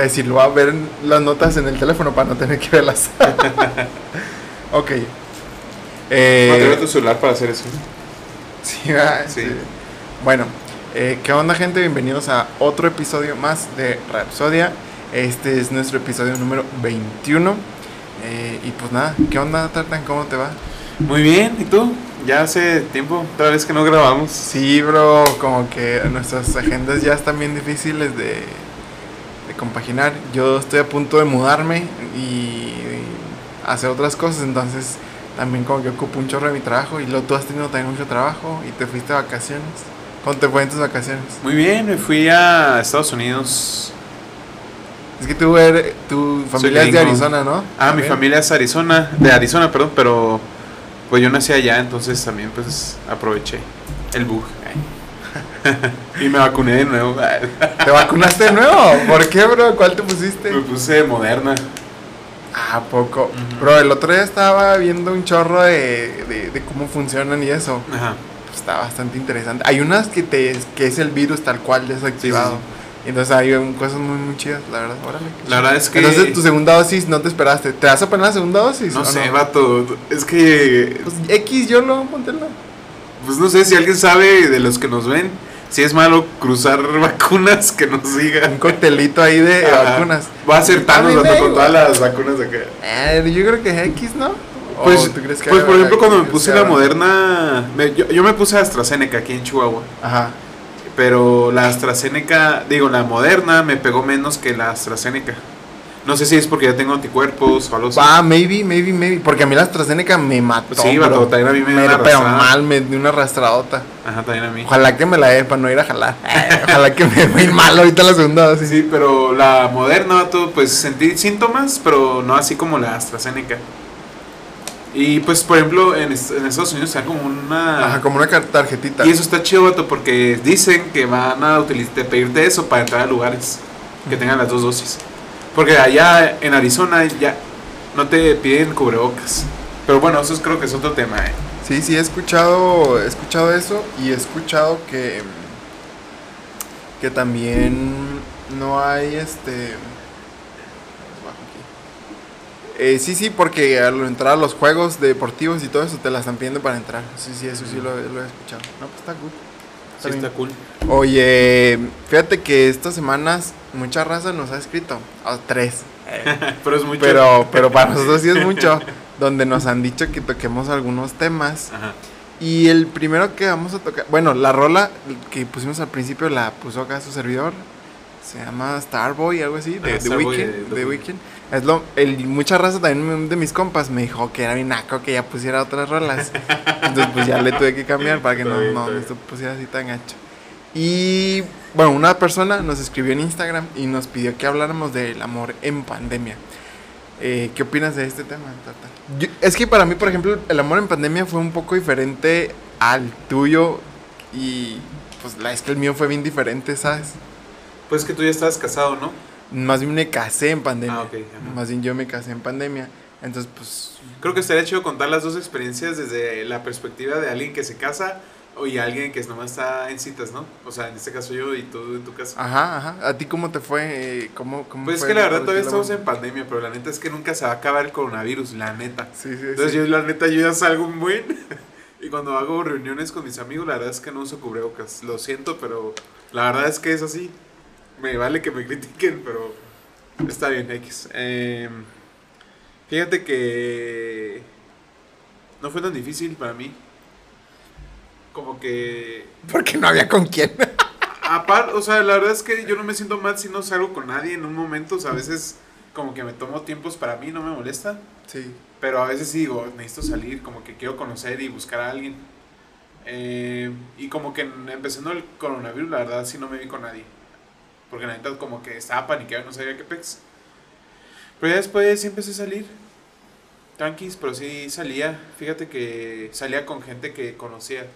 iba a decir, lo voy a ver las notas en el teléfono para no tener que verlas. ok. No, Eh, tu celular para hacer eso. sí, ah, Sí. sí. Bueno, eh, ¿qué onda gente? Bienvenidos a otro episodio más de Rapsodia. Este es nuestro episodio número 21. Eh, y pues nada, ¿qué onda Tartan? ¿Cómo te va? Muy bien, ¿y tú? Ya hace tiempo, otra vez que no grabamos. Sí, bro, como que nuestras agendas ya están bien difíciles de, de compaginar. Yo estoy a punto de mudarme y hacer otras cosas, entonces también como que ocupo un chorro de mi trabajo y luego tú has tenido también mucho trabajo y te fuiste de vacaciones. ¿Cómo te fue en tus vacaciones? Muy bien, me fui a Estados Unidos. Es que tú eres, tu familia es de. Arizona, ¿no? Ah, mi También. familia es Arizona, de Arizona, perdón, pero pues yo nací allá, entonces también pues aproveché el bug. y me vacuné de nuevo. ¿Te vacunaste de nuevo? ¿Por qué, bro? ¿Cuál te pusiste? me puse moderna. Ah, ¿a poco. Bro, el otro día estaba viendo un chorro de, de, de cómo funcionan y eso. Ajá. Está bastante interesante. Hay unas que te que es el virus tal cual desactivado. Sí, Entonces hay cosas muy, muy chidas, la verdad. Órale. La verdad es que Entonces tu segunda dosis no te esperaste. ¿Te vas a poner la segunda dosis? no sé, vato, es que Pues X, yo lo póntelo. pues no sé si alguien sabe de los que nos ven si es malo cruzar vacunas que nos Un digan. coctelito ahí de Ajá. vacunas. Va a ser Thanos con todas las vacunas de acá. Eh, yo creo que es X, ¿no? ¿O Pues, tú crees que pues por ejemplo, cuando me puse la moderna, me- yo, yo me puse AstraZeneca aquí en Chihuahua, Ajá. pero la AstraZeneca, digo, la moderna me pegó menos que la AstraZeneca. No sé si es porque ya tengo anticuerpos o algo así. Va, maybe, maybe, maybe. Porque a mí la AstraZeneca me mató. Sí, vato, también a mí me dio una Pero mal, me dio una arrastradota. Ajá, también a mí. Ojalá que me la dé para no ir a jalar. Ojalá que me vaya mal ahorita la segunda dosis. Sí, pero la moderna, vato, pues sentí síntomas, pero no así como la AstraZeneca. Y pues, por ejemplo, en, en Estados Unidos está como una... Ajá, como una tarjetita. Y eso está chido, vato, porque dicen que van a utilizar, pedirte eso para entrar a lugares que tengan las dos dosis. Porque allá en Arizona ya no te piden cubrebocas. Pero bueno, eso es- creo que es otro tema, eh. Sí, sí, he escuchado, he escuchado eso y he escuchado que, que también no hay este... Eh, sí, sí, porque al entrar a los juegos deportivos y todo eso te la están pidiendo para entrar. Sí, sí, eso sí lo, lo he escuchado. No, pues está good. Sí, bien. está cool. Oye, fíjate que estas semanas mucha raza nos ha escrito. Ah, tres. Pero es mucho. Pero, pero para nosotros sí es mucho. Donde nos han dicho que toquemos algunos temas. Ajá. Y el primero que vamos a tocar, bueno, la rola que pusimos al principio la puso acá su servidor. Se llama Starboy, algo así, de Ah, The Starboy Weeknd. de The The Weeknd. Weeknd. Es lo, el, mucha raza también de mis compas me dijo que era bien naco que ya pusiera otras rolas. Entonces pues ya le tuve que cambiar para que no, bien, no, no se pusiera así tan gacho. Y bueno, una persona nos escribió en Instagram y nos pidió que habláramos del amor en pandemia. Eh, ¿Qué opinas de este tema, Tata? Yo- es que para mí, por ejemplo, el amor en pandemia fue un poco diferente al tuyo y pues la es que el mío fue bien diferente, ¿sabes? Pues que tú ya estabas casado, ¿no? Más bien me casé en pandemia. Ah, ok, ajá. Más bien yo me casé en pandemia. Entonces, pues Creo que estaría chido contar las dos experiencias desde la perspectiva de alguien que se casa y alguien que nomás está en citas, ¿no? O sea, en este caso yo y tú en tu caso. Ajá, ajá. ¿A ti cómo te fue? Eh, ¿Cómo, cómo Pues es fue que la verdad todavía estamos en pandemia, pero la neta es que nunca se va a acabar el coronavirus, la neta. Sí, sí, Entonces sí. yo la neta yo ya salgo un buen y cuando hago reuniones con mis amigos la verdad es que no uso cubrebocas. Lo siento, pero la verdad es que es así. Me vale que me critiquen, pero está bien, X. Em, fíjate que no fue tan difícil para mí. Como que Porque no había con quién. Aparte, o sea, la verdad es que yo no me siento mal si no salgo con nadie en un momento. O sea, a veces como que me tomo tiempos para mí, no me molesta. sí. Pero a veces sí digo, necesito salir, como que quiero conocer y buscar a alguien. Eh, y como que empezando el coronavirus, la verdad sí no me vi con nadie. Porque la neta como que estaba paniqueado, no sabía qué pex. Pero ya después sí empecé a salir. Tranquis, pero sí salía. Fíjate que salía con gente que conocía.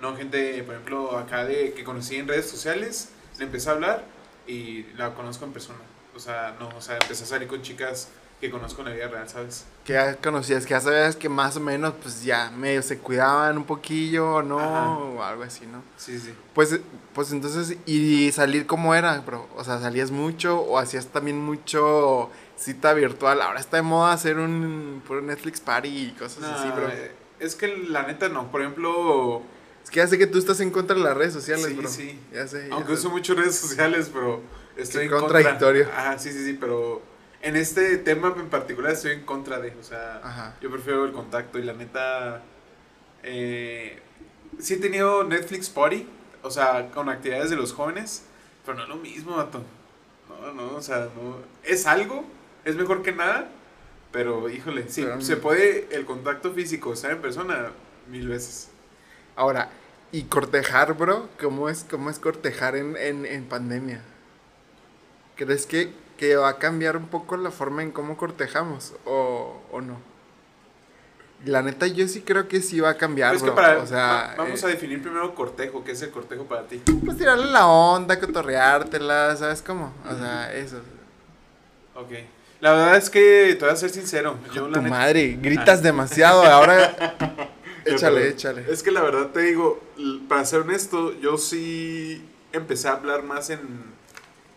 No gente, por ejemplo, acá de que conocí en redes sociales. Le empecé a hablar y la conozco en persona. O sea, no, o sea, empecé a salir con chicas que conozco en la vida real, ¿sabes? Que ya conocías, que ya sabías que más o menos, pues ya medio se cuidaban un poquillo, ¿no? Ajá. O algo así, ¿no? Sí, sí. Pues, pues entonces, ¿y salir cómo era, bro? O sea, ¿salías mucho o hacías también mucho cita virtual? Ahora está de moda hacer un puro Netflix party y cosas así, No, bro. eh, es que la neta no. Por ejemplo, Es que ya sé que tú estás en contra de las redes sociales, Sí, bro. sí. Ya sé. aunque uso mucho redes sociales, pero estoy en contra. contradictorio. Ah, sí, sí, sí, pero en este tema en particular estoy en contra de, o sea, Ajá. yo prefiero el contacto y la neta, eh, sí he tenido Netflix Party, o sea, con actividades de los jóvenes, pero no es lo mismo, vato. No, no, o sea, no, es algo, es mejor que nada, pero híjole, sí, Pero- se puede el contacto físico, estar en persona, mil veces. Ahora, ¿y cortejar, bro? ¿Cómo es, cómo es cortejar en, en, en pandemia? ¿Crees que, que va a cambiar un poco la forma en cómo cortejamos o, o no? La neta, yo sí creo que sí va a cambiar, Pues que bro. para, o sea, va- vamos eh, a definir primero cortejo, ¿qué es el cortejo para ti? pues tirarle la onda, cotorreártela, ¿sabes cómo? O sea, eso. Ok. La verdad es que te voy a ser sincero. Yo, tu la neta- madre, gritas demasiado, ahora échale, échale. Es que la verdad te digo, para ser honesto, yo sí empecé a hablar más en,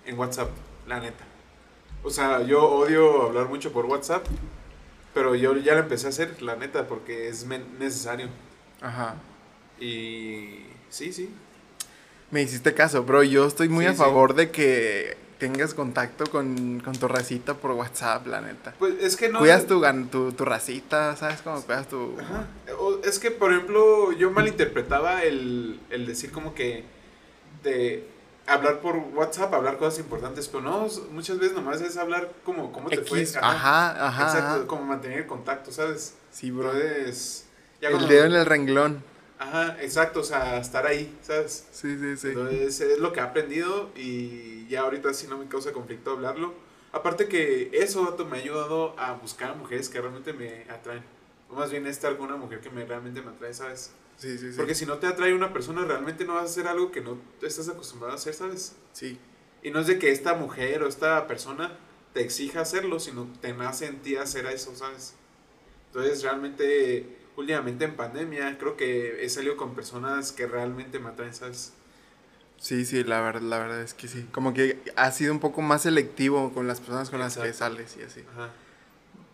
en WhatsApp, la neta. O sea, yo odio hablar mucho por WhatsApp, pero yo ya lo empecé a hacer, la neta, porque es necesario. Ajá. Y sí, sí. Me hiciste caso, bro. Yo estoy muy Sí, a sí. favor de que tengas contacto con, con tu racita por WhatsApp, la neta. Pues es que no... Cuidas tu, tu, tu racita, ¿sabes cómo cuidas tu...? Ajá. Es que, por ejemplo, yo malinterpretaba el, el decir como que de hablar por WhatsApp, hablar cosas importantes, pero no, muchas veces nomás es hablar como cómo te fue. X, ajá, ajá. Exacto, ajá. como mantener el contacto, ¿sabes? Sí, bro. Entonces, ya El dedo en el renglón. Ajá, exacto, o sea, estar ahí, ¿sabes? Sí, sí, sí. Entonces, es lo que he aprendido y ya ahorita sí no me causa conflicto hablarlo. Aparte que eso me ha ayudado a buscar a mujeres que realmente me atraen. O más bien estar con una mujer que me, realmente me atrae, ¿sabes? Sí, sí, sí. Porque si no te atrae una persona, realmente no vas a hacer algo que no estás acostumbrado a hacer, ¿sabes? Sí. Y no es de que esta mujer o esta persona te exija hacerlo, sino te nace en ti hacer eso, ¿sabes? Entonces, realmente, últimamente en pandemia, creo que he salido con personas que realmente me atraen, ¿sabes? Sí, sí, la verdad, la verdad es que sí. Como que has sido un poco más selectivo con las personas con las que Exacto. sales y así. Ajá.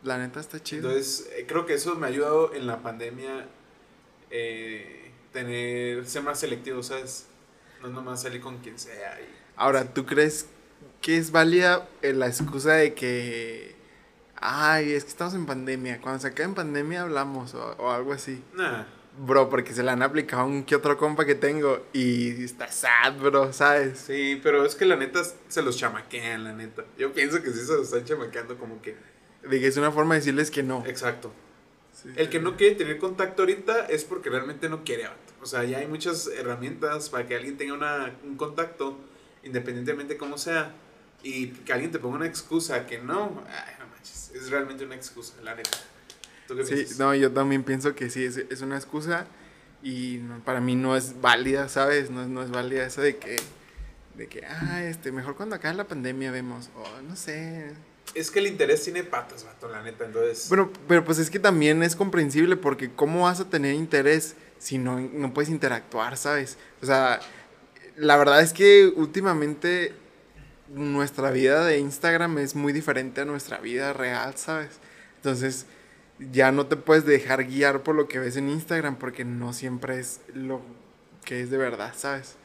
La neta está chido. Entonces, eh, creo que eso me ha ayudado en la pandemia eh, tener, ser más selectivo, ¿sabes? No nomás salir con quien sea. y- Ahora, ¿tú crees que es válida eh, la excusa de que... Ay, es que estamos en pandemia. Cuando se acabe en pandemia hablamos o, o algo así. Nah. Bro, porque se le han aplicado a un que otro compa que tengo y está sad, bro, ¿sabes? Sí, pero es que la neta se los chamaquean, la neta. Yo pienso que sí se los están chamaqueando como que... De que es una forma de decirles que no. Exacto. Sí, El que no quiere tener contacto ahorita es porque realmente no quiere, vato. O sea, ya hay muchas herramientas para que alguien tenga una, un contacto, independientemente cómo sea, y que alguien te ponga una excusa que no, ay, no manches, es realmente una excusa, la neta. ¿Tú qué Sí, piensas? no, yo también pienso que sí, es, es una excusa y no- para mí no es válida, ¿sabes? No, es- no es válida eso de que, de que, ah, este, mejor cuando acabe la pandemia vemos, o no sé. Es que el interés tiene patas, vato, la neta, entonces... Bueno, pero pues es que también es comprensible porque ¿cómo vas a tener interés si no, no puedes interactuar, ¿sabes? O sea, la verdad es que últimamente nuestra vida de Instagram es muy diferente a nuestra vida real, ¿sabes? Entonces ya no te puedes dejar guiar por lo que ves en Instagram porque no siempre es lo que es de verdad, ¿sabes?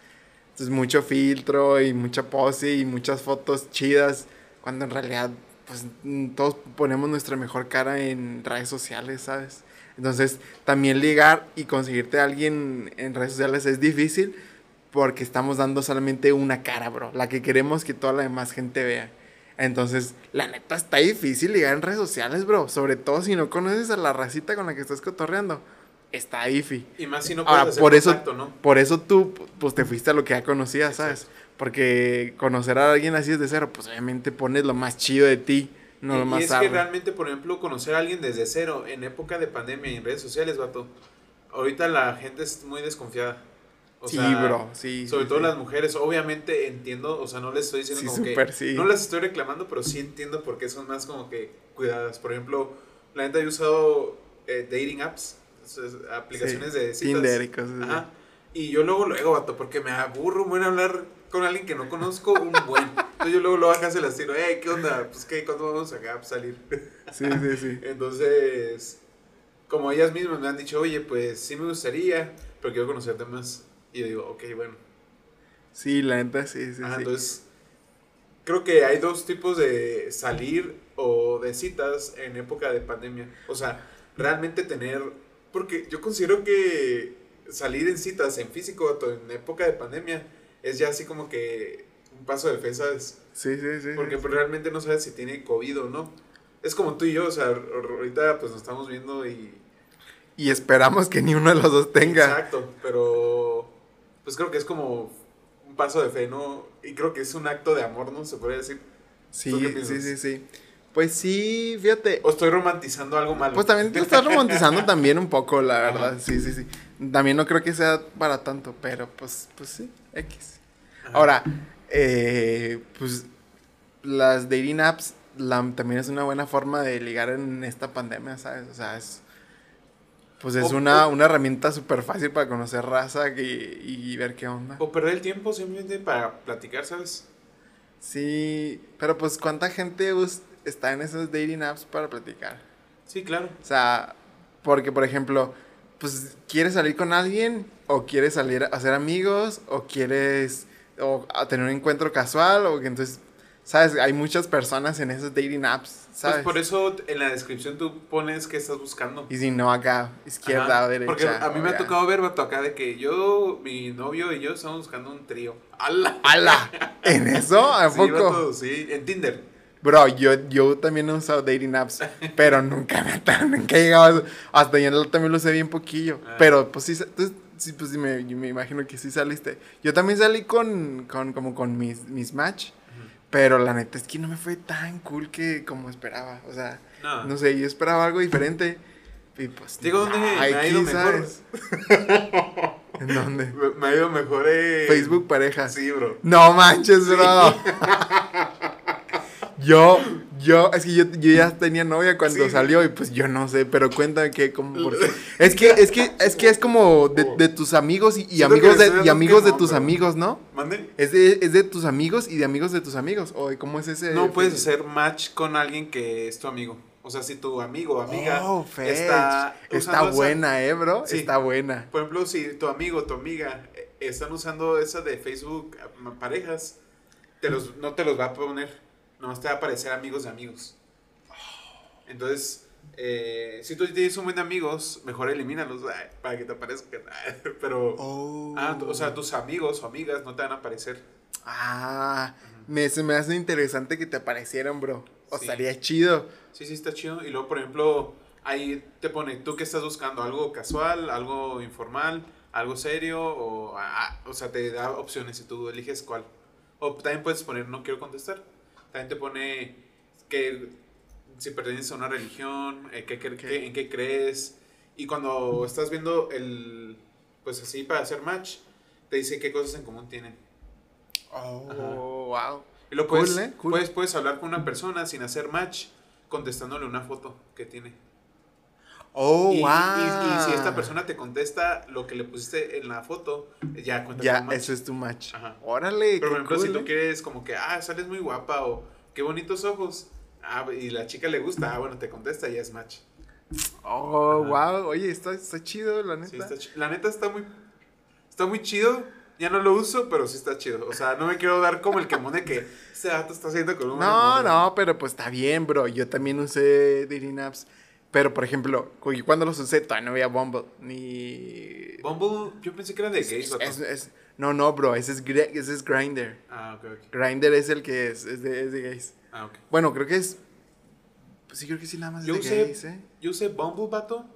Entonces mucho filtro y mucha pose y muchas fotos chidas cuando en realidad pues mm, todos ponemos nuestra mejor cara en redes sociales, ¿sabes? Entonces también ligar y conseguirte a alguien en redes sociales es difícil porque estamos dando solamente una cara, bro, la que queremos que toda la demás gente vea. Entonces, la neta está difícil ligar en redes sociales, bro, sobre todo si no conoces a la racita con la que estás cotorreando. Está difícil. Y más si no puedes Ahora, hacer por eso, ¿no? por eso tú, pues te fuiste a lo que ya conocías, ¿sabes? Porque conocer a alguien así desde cero, pues obviamente pones lo más chido de ti, no lo más y es que realmente, por ejemplo, conocer a alguien desde cero en época de pandemia y en redes sociales, vato. Ahorita la gente es muy desconfiada. O sí, sea, bro, sí. Sobre sí, todo sí. las mujeres, obviamente entiendo, o sea, no les estoy diciendo Sí, como súper que sí. no las estoy reclamando, pero sí entiendo por qué son más como que cuidadas. Por ejemplo, la neta he usado eh, dating apps, aplicaciones Sí, de citas. Tinder y cosas. Ajá. Y yo luego, luego, vato, porque me aburro muy en hablar con alguien que no conozco un buen. Entonces yo luego, luego acá se las tiro, hey, ¿qué onda? Pues, ¿qué? ¿Cuándo vamos acá a salir? Sí, sí, sí. Entonces, como ellas mismas me han dicho, oye, pues sí me gustaría, pero quiero conocerte más. Y yo digo, ok, bueno. Sí, la neta, sí, sí, Ajá, sí. Entonces, creo que hay dos tipos de salir o de citas en época de pandemia. O sea, realmente tener, porque yo considero que salir en citas en físico en época de pandemia es ya así como que un paso de fe, ¿sabes? Sí, sí, sí. Porque sí. realmente no sabes si tiene COVID o no. Es como tú y yo, o sea, ahorita pues nos estamos viendo y... Y esperamos que ni uno de los dos tenga. Exacto, pero pues creo que es como un paso de fe, ¿no? Y creo que es un acto de amor, ¿no? Se podría decir. Sí, ¿Tú qué sí, sí, sí. Pues sí, fíjate. O estoy romantizando algo malo. Pues también te estás romantizando también un poco, la Ajá. verdad. Sí, sí, sí. También no creo que sea para tanto, pero pues, pues sí, X. Ajá. Ahora, eh, pues las dating apps la- también es una buena forma de ligar en esta pandemia, ¿sabes? O sea, es... Pues es O- una, una herramienta súper fácil para conocer raza y, y ver qué onda. O perder el tiempo simplemente para platicar, ¿sabes? Sí, pero pues ¿cuánta gente está en esas dating apps para platicar? Sí, claro. O sea, porque por ejemplo, pues quieres salir con alguien o quieres salir a hacer amigos o quieres o a tener un encuentro casual o que entonces, sabes, hay muchas personas en esas dating apps, ¿sabes? Pues por eso en la descripción tú pones qué estás buscando. Y si no acá, izquierda Ajá. o derecha. Porque a mí me ha tocado ver, vato, acá de que yo, mi novio y yo estamos buscando un trío. ¡Hala! ¡Hala! ¿En eso? ¿A poco? sí, en Tinder. Bro, yo, yo también he usado dating apps, pero nunca me nunca he llegado a. Hasta yo también lo sé bien poquillo. Ah. Pero pues sí, entonces, sí, pues sí me, me imagino que sí saliste. Yo también salí con, con como con mis, mis match, pero la neta es que no me fue tan cool que como esperaba. O sea, No. no sé, yo esperaba algo diferente. Y pues. Digo, ¿dónde me ha ido mejor? ¿En dónde? Me, me ha ido mejor en Facebook parejas. Sí, bro. No manches, bro. Yo, yo, es que yo, yo ya tenía novia cuando Sí. salió y pues yo no sé, pero cuéntame qué. Es que, es que, es que es como de, de tus amigos y, amigos que de, y amigos de tus amigos, ¿no? ¿Mande? Es de, es de tus amigos y de amigos de tus amigos. O ¿cómo es ese? No puedes hacer match con alguien que es tu amigo. O sea, si tu amigo o amiga Oh, está Está, esa- buena, eh, bro. Sí. Está buena. Por ejemplo, si tu amigo o tu amiga eh, están usando esa de Facebook eh, parejas, te los, no te los va a poner. No te va a aparecer amigos de amigos. Entonces, eh, si tú tienes un buen de amigos, mejor elimínalos ay, para que te aparezcan. Pero, Oh. ah, o sea, tus amigos o amigas no te van a aparecer. Ah, me, se me hace interesante que te aparecieran, bro. O Sí. estaría chido. Sí, sí, está chido. Y luego, por ejemplo, ahí te pone, ¿tú qué estás buscando? ¿Algo casual? ¿Algo informal? ¿Algo serio? O, ah, o sea, te da opciones y tú eliges cuál. O también puedes poner, no quiero contestar. También te pone que si perteneces a una religión, eh, en qué crees. Y cuando estás viendo el, pues así para hacer match, te dice qué cosas en común tienen. Oh, wow. Y lo Cool, puedes, ¿eh? Cool. puedes, puedes hablar con una persona sin hacer match, contestándole una foto que tiene. Oh, y, wow. y- y si esta persona te contesta lo que le pusiste en la foto, ya cuenta Ya, match. eso es tu match. Ajá. Órale, Pero por ejemplo, cool, si tú ¿eh? quieres como que, ah, sales muy guapa o qué bonitos ojos, ah, y la chica le gusta, ah, bueno, te contesta y ya es match. Oh, Ajá. wow. Oye, está, está chido, la neta. Sí, está chi- la neta está muy, está muy chido. Ya no lo uso, pero sí está chido. O sea, no me quiero dar como el quemón de que este dato está haciendo con un... no, no, pero pues está bien, bro. Yo también usé dating apps. Pero, por ejemplo, cu- cuando los usé, todavía no había Bumble. Ni... Bumble, yo pensé que era de gays. Es- es- no, no, bro. Ese es, ese es Grindr. Ah, ok, ok. Grindr es el que es, es, de, es de gays. Ah, ok. Bueno, creo que es... Pues sí, creo que sí, nada más Yo de usé- gays, ¿eh? Yo usé Bumble, vato,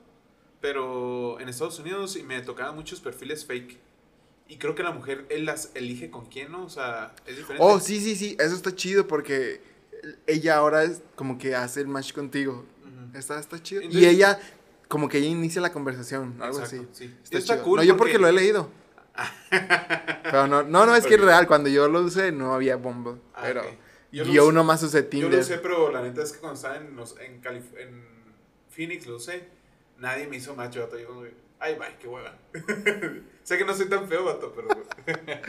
pero en Estados Unidos y me tocaban muchos perfiles fake. Y creo que la mujer, él las elige con quién, ¿no? O sea, es diferente. Oh, sí, sí, sí. Eso está chido porque ella ahora es como que hace el match contigo. Está, está chido. Entonces- y ella, como que ella inicia la conversación, algo Exacto, sí. sí. Está, Está chido. cool no, yo porque porque- lo he leído. pero no, no, no, es que es real. Cuando yo lo usé no había Bumble. Ah, pero yo, Yo lo usé- usé Yo lo sé, pero la neta es que cuando estaba en, los- en, Calif- en Phoenix, lo usé, nadie me hizo macho, vato. Yo ay, bye, qué hueva. sé que no soy tan feo, vato, pero...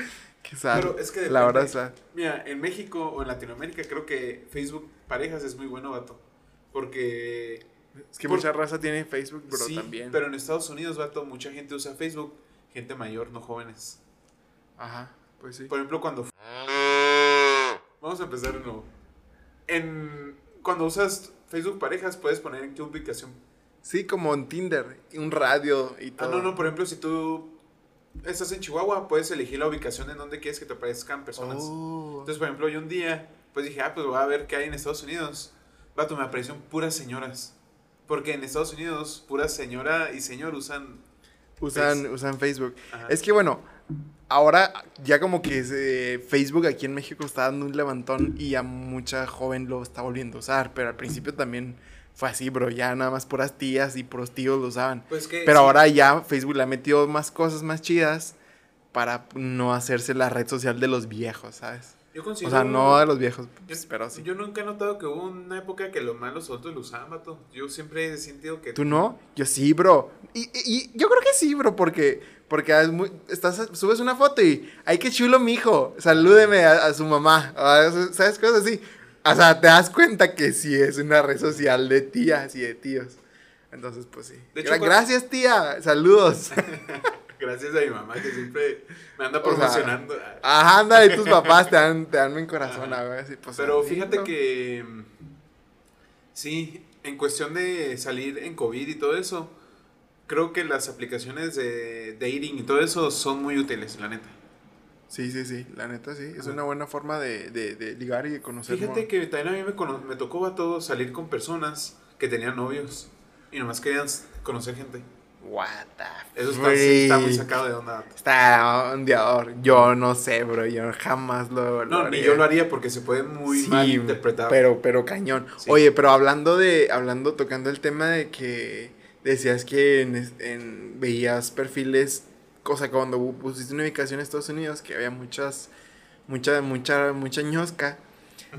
Qué sad. Pero es que La depende. verdad es sad. Mira, en México o en Latinoamérica creo que Facebook Parejas es muy bueno, vato. Porque... Es que Por- mucha raza tiene Facebook, pero sí, también. pero en Estados Unidos, vato, mucha gente usa Facebook. Gente mayor, no jóvenes. Ajá, pues sí. Por ejemplo, cuando... Vamos a empezar de nuevo. En... Cuando usas Facebook Parejas, puedes poner en qué ubicación Sí, como en Tinder, un radio y Ah, todo. no, no, por ejemplo, si tú estás en Chihuahua, puedes elegir la ubicación en donde quieres que te aparezcan personas. Oh. Entonces, por ejemplo, yo un día, pues dije, ah, pues voy a ver qué hay en Estados Unidos. Vato, me aparecieron puras señoras. Porque en Estados Unidos, pura señora y señor usan... usan, Face. usan Facebook. Ajá. Es que bueno, ahora ya como que ese Facebook aquí en México está dando un levantón y ya mucha joven lo está volviendo a usar, pero al principio también fue así, bro, ya nada más puras tías y puros tíos lo usaban. Pues que... Pero sí, ahora ya Facebook le ha metido más cosas más chidas para no hacerse la red social de los viejos, ¿sabes? Yo O considero... sea, no de los viejos, Yo, pues, pero sí. yo nunca he notado que hubo una época que los malos otros lo usaban, vato. Yo siempre he sentido que... ¿Tú no? Yo sí, bro. Y, y- y yo creo que sí, bro, porque, porque es muy- estás, subes una foto y, ay, qué chulo mi hijo, salúdeme a, a su mamá, Ah, ¿sabes? Cosas así. O sea, te das cuenta que sí es una red social de tías y de tíos. Entonces, pues sí. De hecho, Gra- cuando- Gracias, tía. Saludos. Gracias a mi mamá que siempre me anda O promocionando. Ajá, anda, y tus papás te dan, te dan mi corazón, sí, pues, Pero fíjate que sí, en cuestión de salir en COVID y todo eso, creo que las aplicaciones de dating y todo eso son muy útiles, la neta. Sí, sí, sí, la neta sí. Es Ajá. una buena forma de, de, de ligar y de conocer. Fíjate more. que también a mí me, cono- me tocó a todo salir con personas que tenían novios y nomás querían conocer gente. What the Eso está, sí está muy sacado de onda. Está ondeador. Yo no sé, bro. Yo jamás lo, lo No, ni haría. yo lo haría porque se puede muy Sí, mal interpretar. Pero, pero cañón. Sí. Oye, pero hablando de, hablando, tocando el tema de que decías que en, veías perfiles, cosa cuando pusiste una ubicación en Estados Unidos, que había muchas, mucha, mucha, mucha ñosca.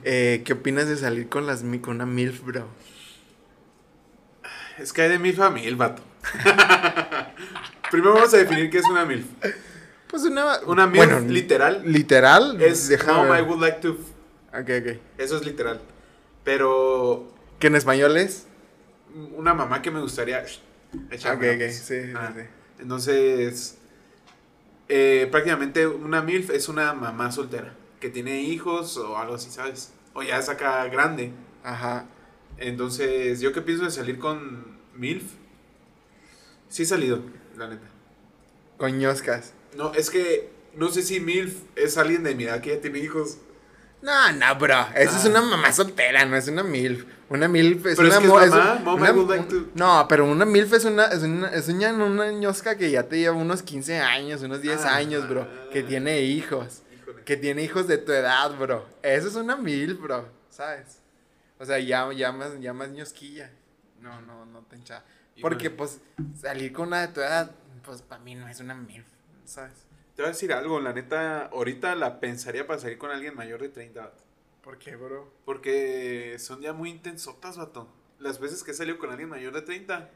Eh, ¿Qué opinas de salir con las con una MILF, bro? Es que hay de MILF a MILF, vato. Primero vamos a definir qué es una MILF. Pues una. Una MILF bueno, literal Literal. es déjame Mom, I ver. would like to. Ok, ok. Eso es literal. Pero ¿Que en español es? una mamá que me gustaría Ok, echarme. ok. Sí, sí, Ah, sí. Entonces, eh, prácticamente una MILF es una mamá soltera que tiene hijos o algo así, ¿sabes? O ya es acá grande. Ajá. Entonces, ¿yo qué pienso de salir con MILF? Sí he salido, la neta. Con ñoscas. No, es que no sé si MILF es alguien de mi edad que ya tiene hijos. No, no, bro. Esa es Ah. una mamá soltera, no es una MILF. Una MILF es Pero es una que es mo- mamá, un- mom, I una- would like un- to- No, pero una MILF es una, es una, es una, una ñosca que ya te lleva unos 15 años, unos 10 Ah. años, bro. Que tiene hijos. Híjole. Que tiene hijos de tu edad, bro. Eso es una MILF, bro. ¿Sabes? O sea, ya, ya más, ya más ñosquilla. No, no, no te hincha. Porque, pues, salir con una de tu edad, pues, para mí no es una MILF. ¿Sabes? Te voy a decir algo, la neta, ahorita la pensaría para salir con alguien mayor de 30, vato. ¿Por qué, bro? Porque son ya muy intensotas, vato. Las veces que he salido con alguien mayor de 30,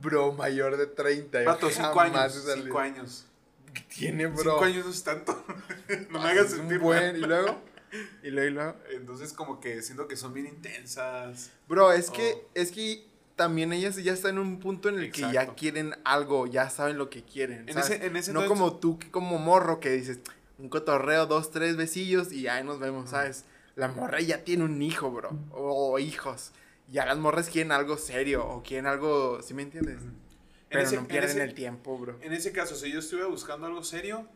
Bro, mayor de 30. yo vato, 5 jamás años. he salido. 5 años. ¿Qué tiene, bro? 5 años no es tanto. no me Ah, hagas sentir buen. mal. ¿Y luego? ¿Y luego? ¿Y luego? Entonces, como que siento que son bien intensas. Bro, es que, Oh. es que también ellas ya están en un punto en el que ya quieren algo, ya saben lo que quieren. En ¿sabes? ese- en ese no entonces- como tú, que como morro, que dices, un cotorreo, dos, tres besillos y ahí nos vemos, ¿sabes? La morra ya tiene un hijo, bro. O hijos. Ya las morras quieren algo serio o quieren algo, ¿sí me entiendes? En Pero ese- no en pierden ese- el tiempo, bro. En ese caso, si yo estuviera buscando algo serio,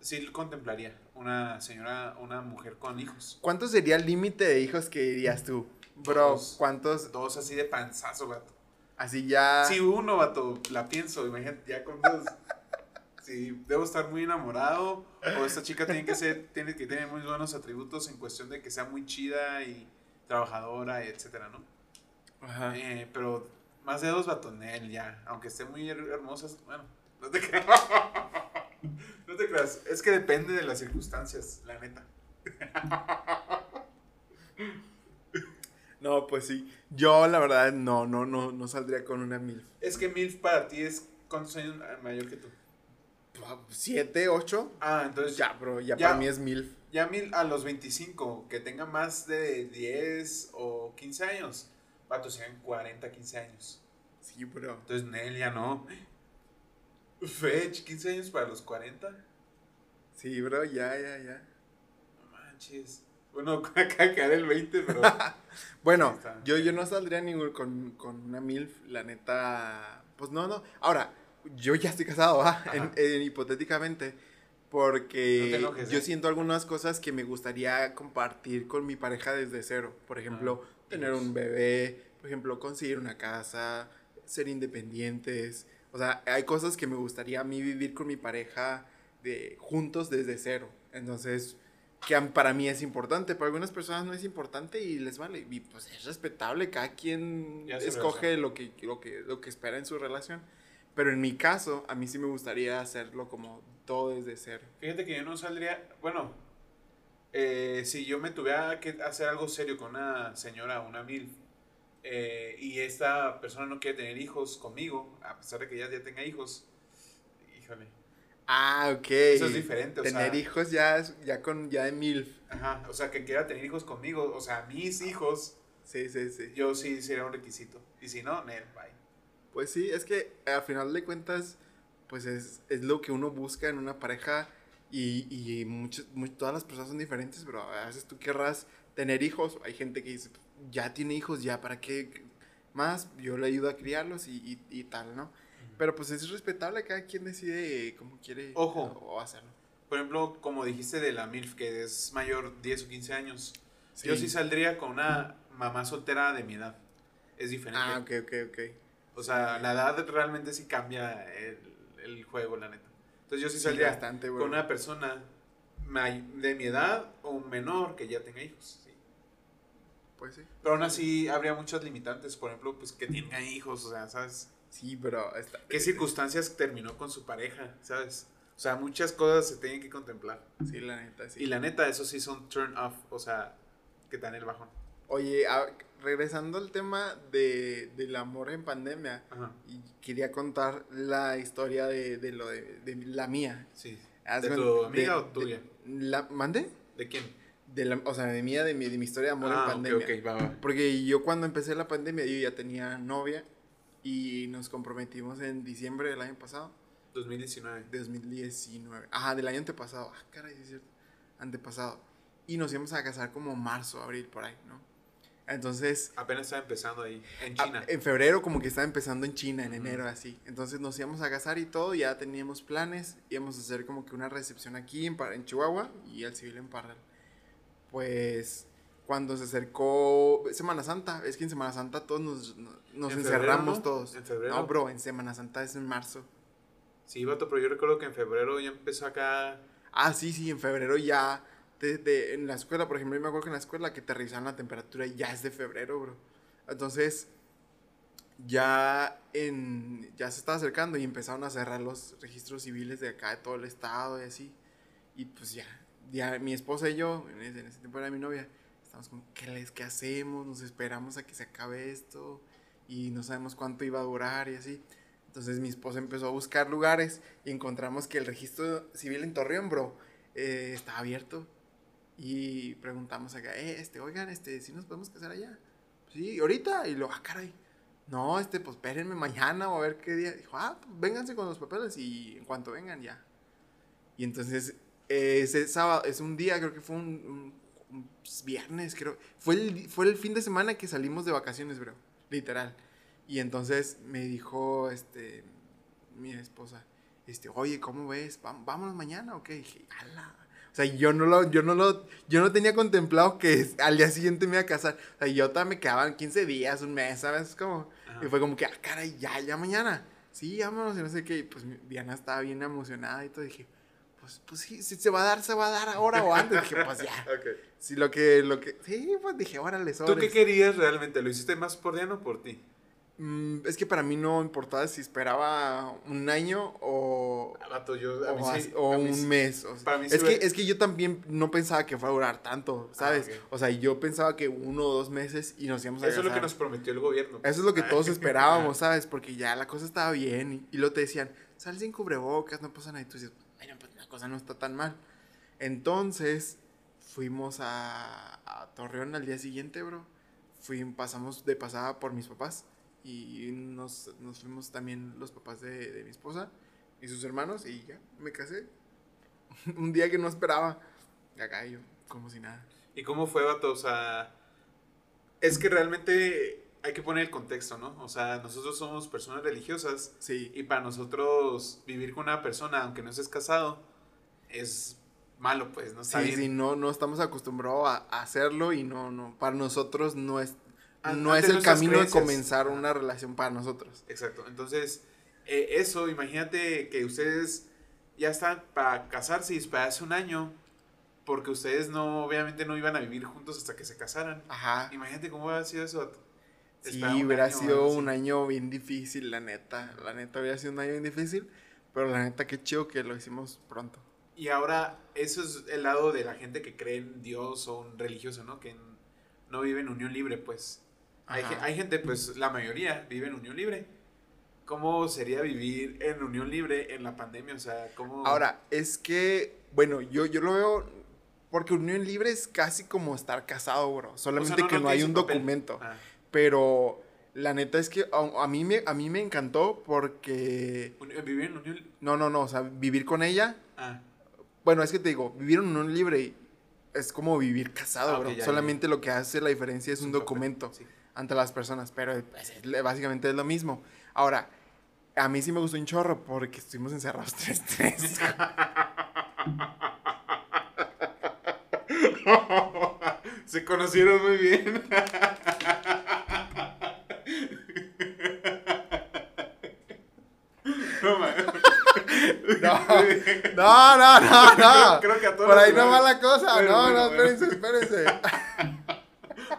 sí contemplaría una señora, una mujer con hijos. ¿Cuánto sería el límite de hijos que dirías tú? Bro, Dos. ¿cuántos? Dos así de panzazo, vato. Así ya... Si uno, vato, la pienso, imagínate, ya con dos. Si debo estar muy enamorado, o esta chica tiene que ser, tiene que tener muy buenos atributos en cuestión de que sea muy chida y trabajadora, y etcétera, ¿no? Ajá. Eh, pero más de dos batonel ya, aunque esté muy her- hermosas, bueno, no te creas. No te creas, es que depende de las circunstancias, la neta. No, pues sí. Yo, la verdad, no, no, no, no saldría con una mil. Es que MILF para ti es cuántos años mayor que tú. ¿Siete, ocho? Ah, entonces Ya, bro, ya, Ya. para mí es mil. Ya mil a los 25, que tenga más de 10 o 15 años, vato, sean 40, 15 años. Sí, bro. Entonces, Nel ya no. Fetch, 15 años para los 40. Sí, bro, ya, ya, ya. No manches. Bueno, acá caer el 20, pero. Bueno, yo, yo no saldría ningún con, con una MILF, la neta. Pues no, no. Ahora, yo ya estoy casado, ¿va? En- Ajá. en- hipotéticamente. No Porque te enojes, yo ¿eh? siento algunas cosas que me gustaría compartir con mi pareja desde cero. Por ejemplo, Ah, tener un bebé, por ejemplo, conseguir una casa, ser independientes. O sea, hay cosas que me gustaría a mí vivir con mi pareja de, juntos desde cero. Entonces, que para mí es importante, para algunas personas no es importante y les vale. Y pues es respetable, cada quien escoge lo que, lo, que, lo que espera en su relación. Pero en mi caso, a mí sí me gustaría hacerlo como todo desde cero. Fíjate que yo no saldría. Bueno, eh, si yo me tuviera que hacer algo serio con una señora, una mil, eh, y esta persona no quiere tener hijos conmigo, a pesar de que ella ya tenga hijos, híjole. Ah, ok. Eso es diferente, o Tener sea- hijos ya, es- ya con ya de MILF. Ajá, o sea, que quiera tener hijos conmigo, o sea, mis hijos, Sí, sí, sí. yo sí sería un requisito. Y si no, Nel, bye. Pues sí, es que al final de cuentas, pues es, es lo que uno busca en una pareja y, y muchas- mu- todas las personas son diferentes, pero a veces tú querrás tener hijos. Hay gente que dice, ya tiene hijos, ya, ¿para qué más? Yo le ayudo a criarlos y, y- y tal, ¿no? Pero pues es respetable, cada quien decide cómo quiere Ojo. o hacerlo. Por ejemplo, como dijiste de la MILF, que es mayor 10 o 15 años, Sí. yo sí saldría con una mamá soltera de mi edad. Es diferente. Ah, ok, ok, ok. O sea, la edad realmente sí cambia el, el juego, la neta. Entonces yo sí Sí, saldría bastante, con güey. una persona de mi edad o un menor que ya tenga hijos. sí. Pues sí. Pero aún así habría muchas limitantes. Por ejemplo, pues que tenga hijos, o sea, ¿sabes? Sí, pero está... ¿Qué circunstancias terminó con su pareja, ¿sabes? O sea, muchas cosas se tienen que contemplar. Sí, la neta, sí. Y la neta, eso sí son turn off, o sea, que te dan el bajón. Oye, a- regresando al tema de, del amor en pandemia, Ajá, y quería contar la historia de, de lo de, de la mía. sí. ¿De tu amiga o tuya? la, ¿Mande? ¿De quién? De la, o sea, de mía, de mi, de mi historia de amor en ah, ok, pandemia. ok, va, va. Porque yo cuando empecé la pandemia, yo ya tenía novia y nos comprometimos en diciembre del año pasado, 2019. de 2019. Ajá, del año antepasado. Ah, caray, es cierto. Antepasado. Y nos íbamos a casar como marzo, abril, por ahí, ¿no? Entonces, Apenas estaba empezando ahí, en China. en febrero como que estaba empezando en China, en Ujú. enero así. Entonces nos íbamos a casar y todo, ya teníamos planes, íbamos a hacer como que una recepción aquí en, en Chihuahua y al civil en Parral. Pues cuando se acercó Semana Santa, es que en Semana Santa todos nos, nos ¿En encerramos febrero, no? todos. ¿En febrero? No, bro, en Semana Santa es en marzo. Sí, vato, pero yo recuerdo que en febrero ya empezó acá. Ah, sí, sí, en febrero ya. de- de- en la escuela, por ejemplo, yo me acuerdo que en la escuela que te revisaban la temperatura ya es de febrero, bro. Entonces, ya en ya se estaba acercando y empezaron a cerrar los registros civiles de acá, de todo el estado y así. Y pues ya, ya mi esposa y yo, en ese, en ese tiempo era mi novia, estamos como, ¿qué, les, ¿qué hacemos? Nos esperamos a que se acabe esto y no sabemos cuánto iba a durar y así. Entonces mi esposa empezó a buscar lugares y encontramos que el registro civil en Torreón, bro, eh, estaba abierto. Y preguntamos acá, eh, este, oigan, este, si nos podemos casar allá? Sí, ahorita. Y luego, ah, caray. No, este, pues espérenme mañana o a ver qué día. Dijo, ah, pues vénganse con los papeles y en cuanto vengan ya. Y entonces, ese sábado, es un día, creo que fue un viernes, creo. Fue el, fue el fin de semana que salimos de vacaciones, bro. Literal. Y entonces me dijo, este, mi esposa, este, oye, ¿cómo ves? ¿Vam- ¿Vámonos mañana o qué? dije, ala. O sea, yo no lo, yo no lo, yo no tenía contemplado que al día siguiente me iba a casar. O sea, yo todavía me quedaban 15 días, un mes, ¿sabes? Como, Ajá. y fue como que, ah, caray, ya, ya mañana. Sí, vámonos, y no sé qué. Y pues Diana estaba bien emocionada y todo. Dije, pues, pues sí, si se va a dar, se va a dar ahora o antes. Dije, pues ya. Ok. Sí, lo que, lo que, sí, pues dije, órale, ¿Tú sobres. qué querías realmente? ¿Lo hiciste más por Diana o por ti? Mm, es que para mí no importaba si esperaba un año o, o, Ah, yo, a o mí sí- o a mí un sí- mes. o sea, para mí sí es, que, me- es que yo también no pensaba que fuera a durar tanto, ¿sabes? Ah, ok. O sea, yo pensaba que uno o dos meses y nos íbamos a Eso es lo que nos prometió el gobierno. Eso es lo que Ah. todos esperábamos, ¿sabes? Porque ya la cosa estaba bien y, y luego te decían, sal sin cubrebocas, no pasa nada. Y tú dices, bueno, pues la cosa no está tan mal. Entonces, fuimos a, Torreón al día siguiente, bro. Fui, pasamos de pasada por mis papás y nos, nos fuimos también los papás de, de mi esposa y sus hermanos y ya, me casé. Un día que no esperaba. Acá yo, como si nada. ¿Y cómo fue, vato? O sea, es que realmente hay que poner el contexto, ¿no? O sea, nosotros somos personas religiosas Sí, y para nosotros vivir con una persona, aunque no estés casado, es malo, pues, no está Sí, bien. sí, no, no estamos acostumbrados a, a hacerlo y no, no, para nosotros no es, An- no es el camino de comenzar una relación para nosotros. Exacto. Entonces, eh, eso, imagínate que ustedes ya están para casarse y esperarse un año, porque ustedes no, obviamente no iban a vivir juntos hasta que se casaran. Ajá. Imagínate cómo hubiera sido eso. Sí, hubiera año sido un año bien difícil, la neta. La neta hubiera sido un año bien difícil, pero la neta qué chido que lo hicimos pronto. Y ahora, eso es el lado de la gente que cree en Dios o un religioso, ¿no? Que no vive en unión libre, pues. Hay, hay gente, pues la mayoría vive en unión libre. ¿Cómo sería vivir en unión libre en la pandemia? O sea, ¿cómo...? Ahora, es que, bueno, yo, yo lo veo, porque unión libre es casi como estar casado, bro. O sea, Solamente que no, hay dice un papel. documento. Ah, Pero la neta es que a, a mí me, a mí me encantó porque... uni- vivir en unión... No, no, no, o sea, vivir con ella Ah, Bueno, es que te digo, vivir en unión libre es como vivir casado, Ah, bro. ya, ya, Solamente lo que hace la diferencia es un documento sí. ante las personas, pero pues, básicamente es lo mismo. Ahora, a mí sí me gustó un chorro porque estuvimos encerrados tres, tres. Se conocieron muy bien. No, No, no, no, no, no. Creo que a todos Por ahí no va la cosa. Bueno, no, bueno, no, bueno. espérense, espérense.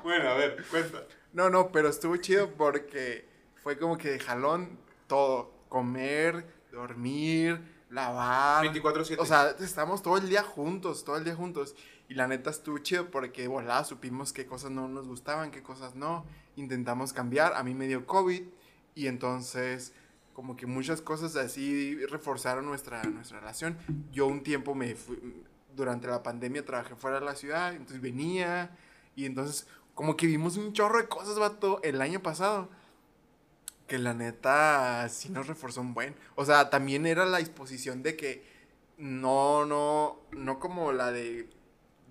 Bueno, a ver, cuenta. No, no, pero estuvo chido porque fue como que de jalón todo. Comer, dormir, lavar. 24-7. O sea, estamos todo el día juntos, todo el día juntos. Y la neta estuvo chido porque volada supimos qué cosas no nos gustaban, qué cosas no. Intentamos cambiar. A mí me dio COVID y entonces como que muchas cosas así reforzaron nuestra, nuestra relación. Yo un tiempo me fui, durante la pandemia trabajé fuera de la ciudad, entonces venía y entonces como que vimos un chorro de cosas, vato, el año pasado. Que la neta sí nos reforzó un buen. O sea, también era la disposición de que no, no, no como la de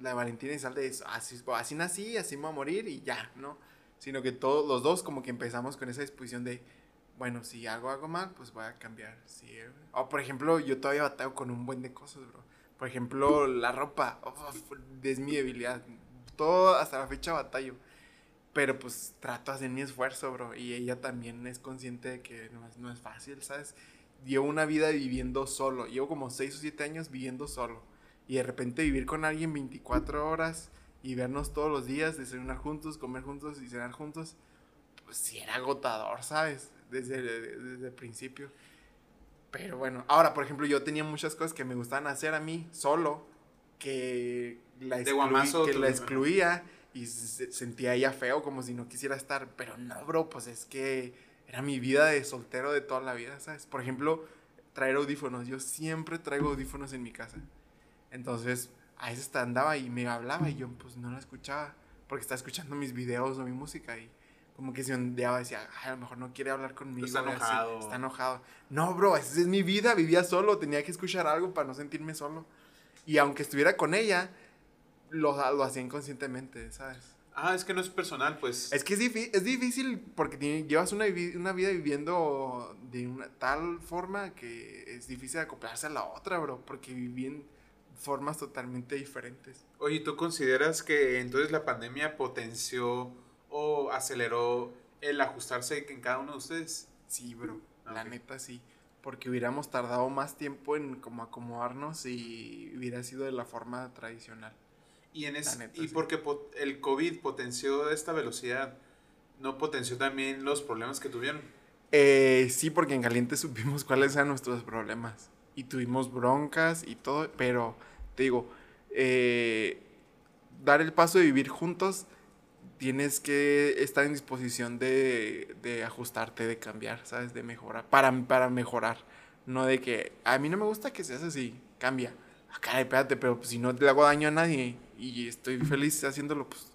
la de Valentina y Sal de eso, así, así nací, así me voy a morir y ya, ¿no? Sino que todos los dos como que empezamos con esa disposición de, bueno, si hago algo mal, pues voy a cambiar. Sí, eh. o por ejemplo, yo todavía batallo con un buen de cosas, bro. Por ejemplo, la ropa, es mi debilidad. Todo hasta la fecha batallo. Pero pues trato de hacer mi esfuerzo, bro. Y ella también es consciente de que no es, no es fácil, ¿sabes? Llevo una vida viviendo solo. Llevo como 6 o 7 años viviendo solo. Y de repente vivir con alguien 24 horas y vernos todos los días, desayunar juntos, comer juntos y cenar juntos, pues sí era agotador, ¿sabes? Desde, desde el principio. Pero bueno, ahora, por ejemplo, yo tenía muchas cosas que me gustaban hacer a mí solo, que la, De excluí- guamazo, que la excluía y se sentía ella feo como si no quisiera estar. Pero no, bro, pues es que era mi vida de soltero de toda la vida, ¿sabes? Por ejemplo, traer audífonos. Yo siempre traigo audífonos en mi casa. Entonces, a veces andaba y me hablaba y yo pues no la escuchaba porque estaba escuchando mis videos o mi música y como que se ondeaba decía, "Ay, a lo mejor no quiere hablar conmigo. Está y así, enojado. está enojado. No, bro, esa es mi vida, vivía solo, tenía que escuchar algo para no sentirme solo. Y aunque estuviera con ella, lo, lo hacía inconscientemente, ¿sabes? Ah, es que no es personal, pues. Es que es, es difícil porque tiene- llevas una, una vida viviendo de una tal forma que es difícil acoplarse a la otra, bro, porque viví en formas totalmente diferentes. Oye, ¿tú consideras que entonces la pandemia potenció o aceleró el ajustarse en cada uno de ustedes? Sí, bro, Ah, la ok. neta sí, porque hubiéramos tardado más tiempo en como acomodarnos y hubiera sido de la forma tradicional. Y, en es- La neta, y sí. porque po- el COVID potenció esta velocidad, ¿no potenció también los problemas que tuvieron? Eh, sí, porque en Caliente supimos cuáles eran nuestros problemas. y tuvimos broncas y todo, pero te digo, eh, dar el paso de vivir juntos, tienes que estar en disposición de, de ajustarte, de cambiar, ¿sabes? De mejorar, para, para mejorar. No de que a mí no me gusta que seas así, cambia. Acá, espérate, pero pues, si no le hago daño a nadie y estoy feliz haciéndolo, pues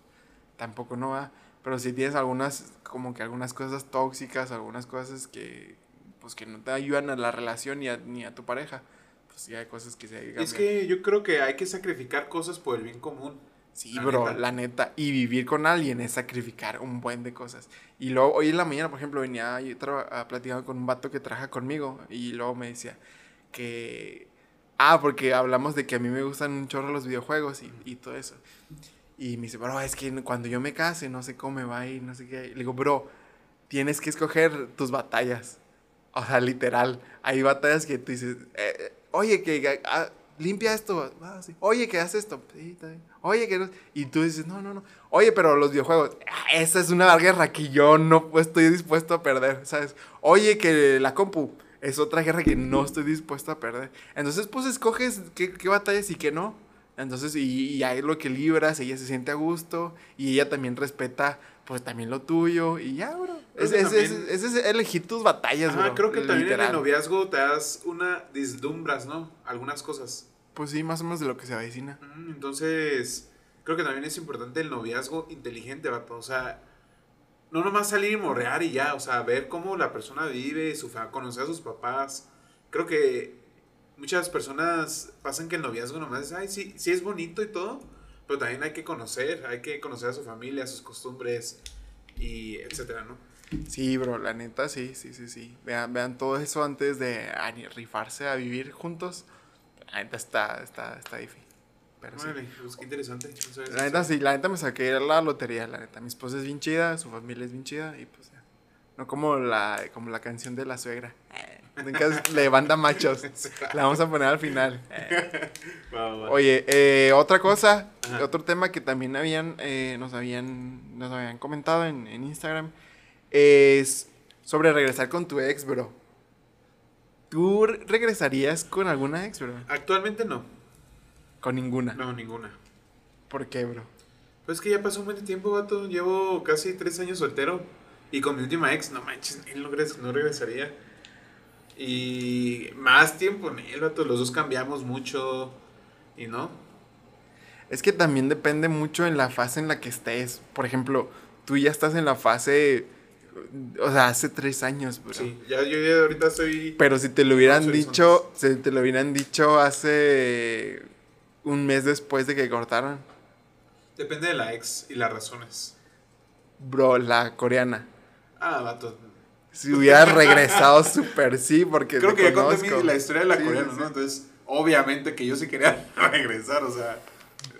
tampoco no va. Pero si tienes algunas, como que algunas cosas tóxicas, algunas cosas que, pues que no te ayudan a la relación ni a, ni a tu pareja, pues sí hay cosas que se hay que Es que yo creo que hay que sacrificar cosas por el bien común. Sí, La bro, neta. la neta. Y vivir con alguien es sacrificar un buen de cosas. Y luego, hoy en la mañana, por ejemplo, venía yo traba- a platicando con un vato que trabaja conmigo. Y luego me decía que. Ah, porque hablamos de que a mí me gustan un chorro los videojuegos y, y todo eso. Y me dice, bro, es que cuando yo me case, no sé cómo me va a ir, no sé qué. Y le digo, bro, tienes que escoger tus batallas. O sea, literal. Hay batallas que tú dices, eh, eh, oye, que ah, limpia esto. Ah. Oye, que haz esto. Oye, que no. Y tú dices, no, no, no. Oye, pero los videojuegos, ah, esa es una guerra que yo no estoy dispuesto a perder, ¿sabes? Oye, que la compu es otra guerra que no estoy dispuesto a perder. Entonces, pues escoges qué, qué batallas y qué no. Entonces, y, y ahí lo que libras, ella se siente a gusto y ella también respeta, pues también lo tuyo y ya, bro. Es, es, también- es- es elegir tus batallas, Ajá, bro. creo que también en el noviazgo te das una dislumbras, ¿no? Algunas cosas. Pues sí, más o menos de lo que se avecina. Mm, Entonces, creo que también es importante el noviazgo inteligente, vato. O sea, no nomás salir y morrear y ya, o sea, ver cómo la persona vive, su fa- conocer a sus papás. Creo que muchas personas pasan que el noviazgo nomás es, ay, sí, sí es bonito y todo, pero también hay que conocer, hay que conocer a su familia, sus costumbres y etcétera, ¿no? Sí, bro, la neta, sí, sí, sí, sí. Vean, vean todo eso antes de rifarse a vivir juntos. La neta está, está, está difícil. Pero sí. Pues qué interesante. no La neta sí, la neta me saqué la lotería, la neta. Mi esposa es bien chida, su familia es bien chida y pues ya. No como la, como la canción de la suegra. Le banda machos. La vamos a poner al final. Oye, eh, otra cosa, Ajá. otro tema que también habían, eh, nos habían, nos habían comentado en, en Instagram es sobre regresar con tu ex, bro. ¿Tú re- regresarías con alguna ex, bro? Actualmente no, Con ninguna. no, ninguna. ¿Por qué, bro? Pues que ya pasó un buen tiempo, vato. Llevo casi tres años soltero. Y con mi última ex, no manches, no regresaría. Y más tiempo en él, vato. Los dos cambiamos mucho. Y no. Es que también depende mucho en la fase en la que estés. Por ejemplo, tú ya estás en la fase, o sea, hace tres años, bro. Sí, ya yo ya ahorita estoy. Pero si te lo hubieran dicho, si te lo hubieran dicho hace un mes después de que cortaron, Depende de la ex y las razones. bro, la coreana. Ah, vato. Si hubiera regresado súper sí, porque Creo te que ya conté conozco. la historia de la Sí, coreana, sí, ¿no? Entonces, obviamente que yo sí quería regresar, o sea.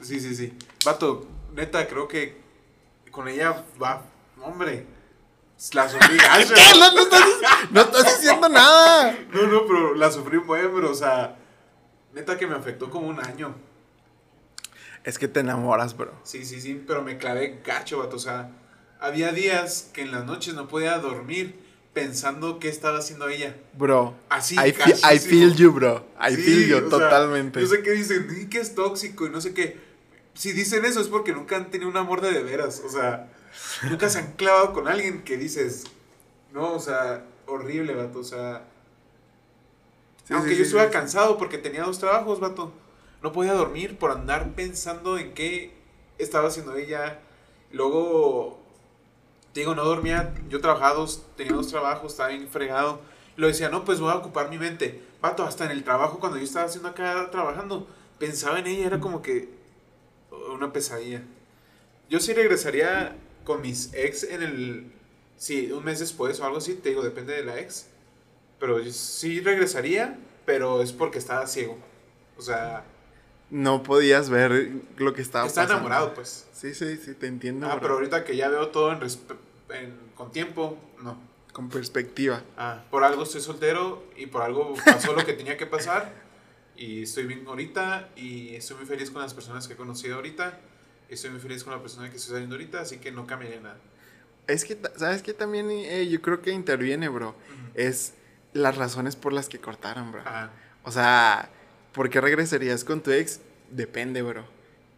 Sí, sí, sí. Vato, neta, creo que con ella va. Hombre. La sufrí gacho. ¿Qué? No, no estás, no estás diciendo nada. No, no, pero la sufrí un buen, pero, o sea. Neta que me afectó como un año. Es que te enamoras, bro. Sí, sí, sí, pero me clavé gacho, vato. O sea, había días que en las noches no podía dormir pensando qué estaba haciendo ella. Bro. Así, I, feel, I feel you, bro. I Sí, feel you, o sea, totalmente. yo sé que dicen "Di que es tóxico y no sé qué. Si dicen eso es porque nunca han tenido un amor de de veras. O sea, nunca se han clavado con alguien que dices, no, o sea, horrible, vato. O sea, Sí, aunque sí, yo sí. cansado porque tenía dos trabajos, vato. No podía dormir por andar pensando en qué estaba haciendo ella. Luego, te digo, no dormía. Yo trabajaba dos, tenía dos trabajos, estaba bien fregado. Lo decía, no, pues voy a ocupar mi mente. Vato, hasta en el trabajo, cuando yo estaba haciendo acá trabajando, pensaba en ella, era como que una pesadilla. Yo sí regresaría con mis ex en el. Sí, un mes después o algo así, te digo, depende de la ex. Pero yo sí regresaría, pero es porque estaba ciego. O sea, No podías ver lo que estaba pasando. enamorado, pues. Sí, sí, sí, te entiendo. Ah, bro. pero ahorita que ya veo todo en en- con tiempo, no. Con perspectiva. Ah, por algo estoy soltero y por algo pasó lo que tenía que pasar. Y estoy bien ahorita y estoy muy feliz con las personas que he conocido ahorita. Y estoy muy feliz con la persona que estoy saliendo ahorita, así que no cambiaría nada. Es que, ¿sabes qué? También eh, yo creo que interviene, bro. Es las razones por las que cortaron, bro. Ajá. O sea, ¿por qué regresarías con tu ex? Depende, bro.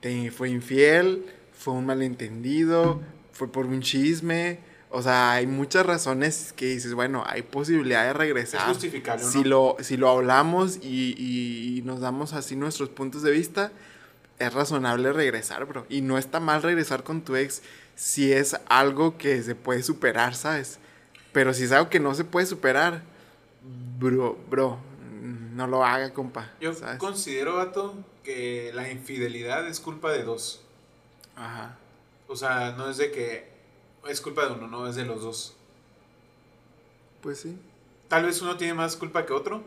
Te fue infiel, fue un malentendido, fue por un chisme. O sea, hay muchas razones que dices, bueno, hay posibilidad de regresar. Es justificable, ¿no? Si lo, si lo hablamos y, y nos damos así nuestros puntos de vista, es razonable regresar, bro. Y no está mal regresar con tu ex si es algo que se puede superar, ¿sabes? Pero si es algo que no se puede superar, bro, bro, no lo haga, compa. Yo ¿sabes? considero, vato, que la infidelidad es culpa de dos. Ajá. O sea, no es de que es culpa de uno, no, es de los dos. Pues sí. Tal vez uno tiene más culpa que otro,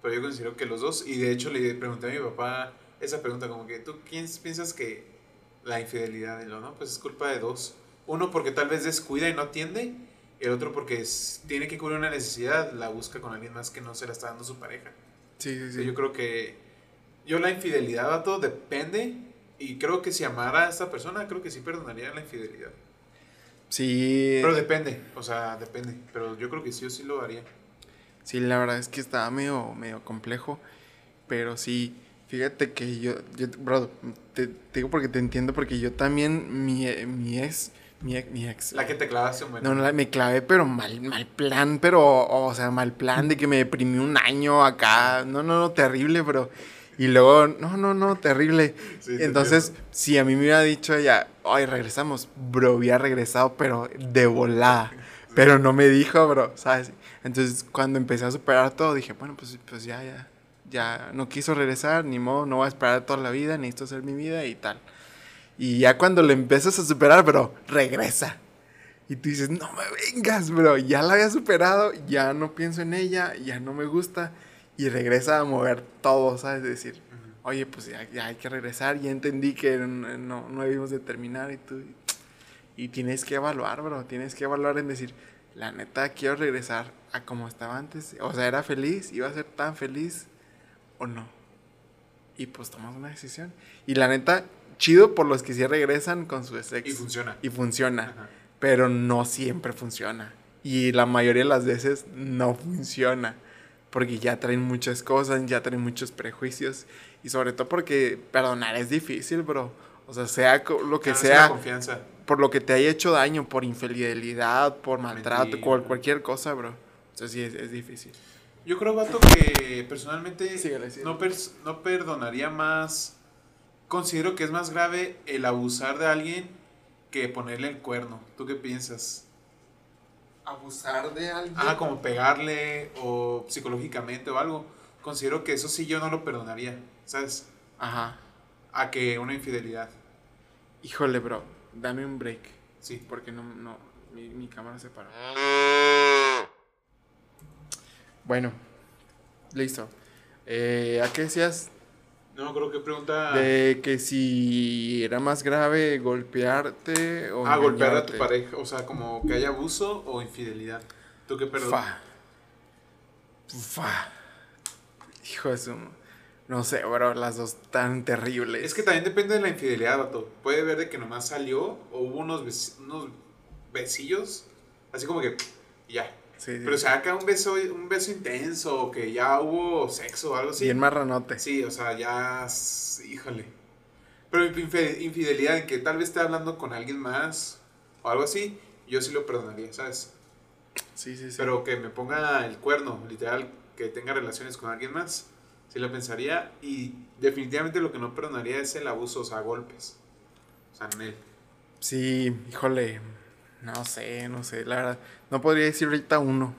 pero yo considero que los dos. Y de hecho le pregunté a mi papá esa pregunta como que, ¿tú quién piensas que la infidelidad? Y lo, no, pues es culpa de dos. Uno porque tal vez descuida y no atiende, el otro porque es- tiene que cubrir una necesidad, la busca con alguien más que no se la está dando su pareja. Sí, sí, sí. Yo creo que yo la infidelidad, vato, depende. Y creo que si amara a esta persona, creo que sí perdonaría la infidelidad. Sí, Pero depende, o sea, depende. Pero yo creo que sí o sí lo haría. sí, la verdad es que estaba medio, medio complejo. Pero sí, fíjate que yo, yo bro, te, te digo porque te entiendo, porque yo también, mi, mi ex, mi ex, mi ex. La que te clavaste, un buen. No, no, la- me clavé, pero mal, mal plan, pero, o sea, mal plan de que me deprimí un año acá. No, no, no, terrible, bro. Y luego, no, no, no, terrible. Sí, Entonces, si a mí me hubiera dicho ella, ay, regresamos, bro, hubiera regresado, pero de volada. Pero no me dijo, bro, ¿sabes? Entonces, cuando empecé a superar todo, dije, bueno, pues, pues ya, ya, ya no quiso regresar, ni modo, no voy a esperar toda la vida, necesito hacer mi vida y tal. Y ya cuando lo empiezas a superar, bro, regresa. Y tú dices, no me vengas, bro, ya la había superado, ya no pienso en ella, ya no me gusta. Y regresa a mover todo, ¿sabes? Decir, oye, pues ya, ya hay que regresar, ya entendí que no, no, no debimos de terminar y tú... Y tienes que evaluar, bro, tienes que evaluar en decir, la neta, quiero regresar a como estaba antes. O sea, era feliz, iba a ser tan feliz o no. Y pues tomas una decisión. Y la neta, chido por los que sí regresan con su ex. Y funciona. Y funciona. Ajá. Pero no siempre funciona. Y la mayoría de las veces no funciona. Porque ya traen muchas cosas, ya traen muchos prejuicios. Y sobre todo porque perdonar es difícil, bro. O sea, sea lo que la sea, confianza. por lo que te haya hecho daño, por infidelidad, por maltrato, Mentira. cual- cualquier cosa, bro. O sea, sí, es, es difícil. Yo creo, vato, que personalmente síguele. no, pers- no perdonaría más. Considero que es más grave el abusar de alguien que ponerle el cuerno. ¿Tú qué piensas? Abusar de alguien. Ah, como pegarle o psicológicamente o algo. Considero que eso sí yo no lo perdonaría, ¿sabes? Ajá. A que una infidelidad. Híjole, bro. Dame un break. Sí. Porque no, no, mi, mi cámara se paró. Bueno, listo. Eh, ¿A qué decías? No, creo que pregunta. De que si era más grave golpearte o ah, golpear a tu pareja. O sea, como que haya abuso o infidelidad. ¿Tú qué perdonas? Fa. Fa. Hijo de su... No sé, bro, las dos tan terribles. Es que también depende de la infidelidad, vato. Puede ver de que nomás salió o hubo unos, unos besillos. Así como que. Ya. Sí, sí. Pero o sea, acá un beso, un beso intenso, o que ya hubo sexo o algo así. Bien marranote. Sí, o sea, ya. Híjole. Pero infidelidad en que tal vez esté hablando con alguien más o algo así, yo sí lo perdonaría, ¿sabes? Sí, sí, sí. Pero que me ponga el cuerno, literal, que tenga relaciones con alguien más, sí lo pensaría. Y definitivamente lo que no perdonaría es el abuso, o sea, golpes. O sea, en él. Sí, híjole. No sé, no sé. La verdad, no podría decir ahorita uno.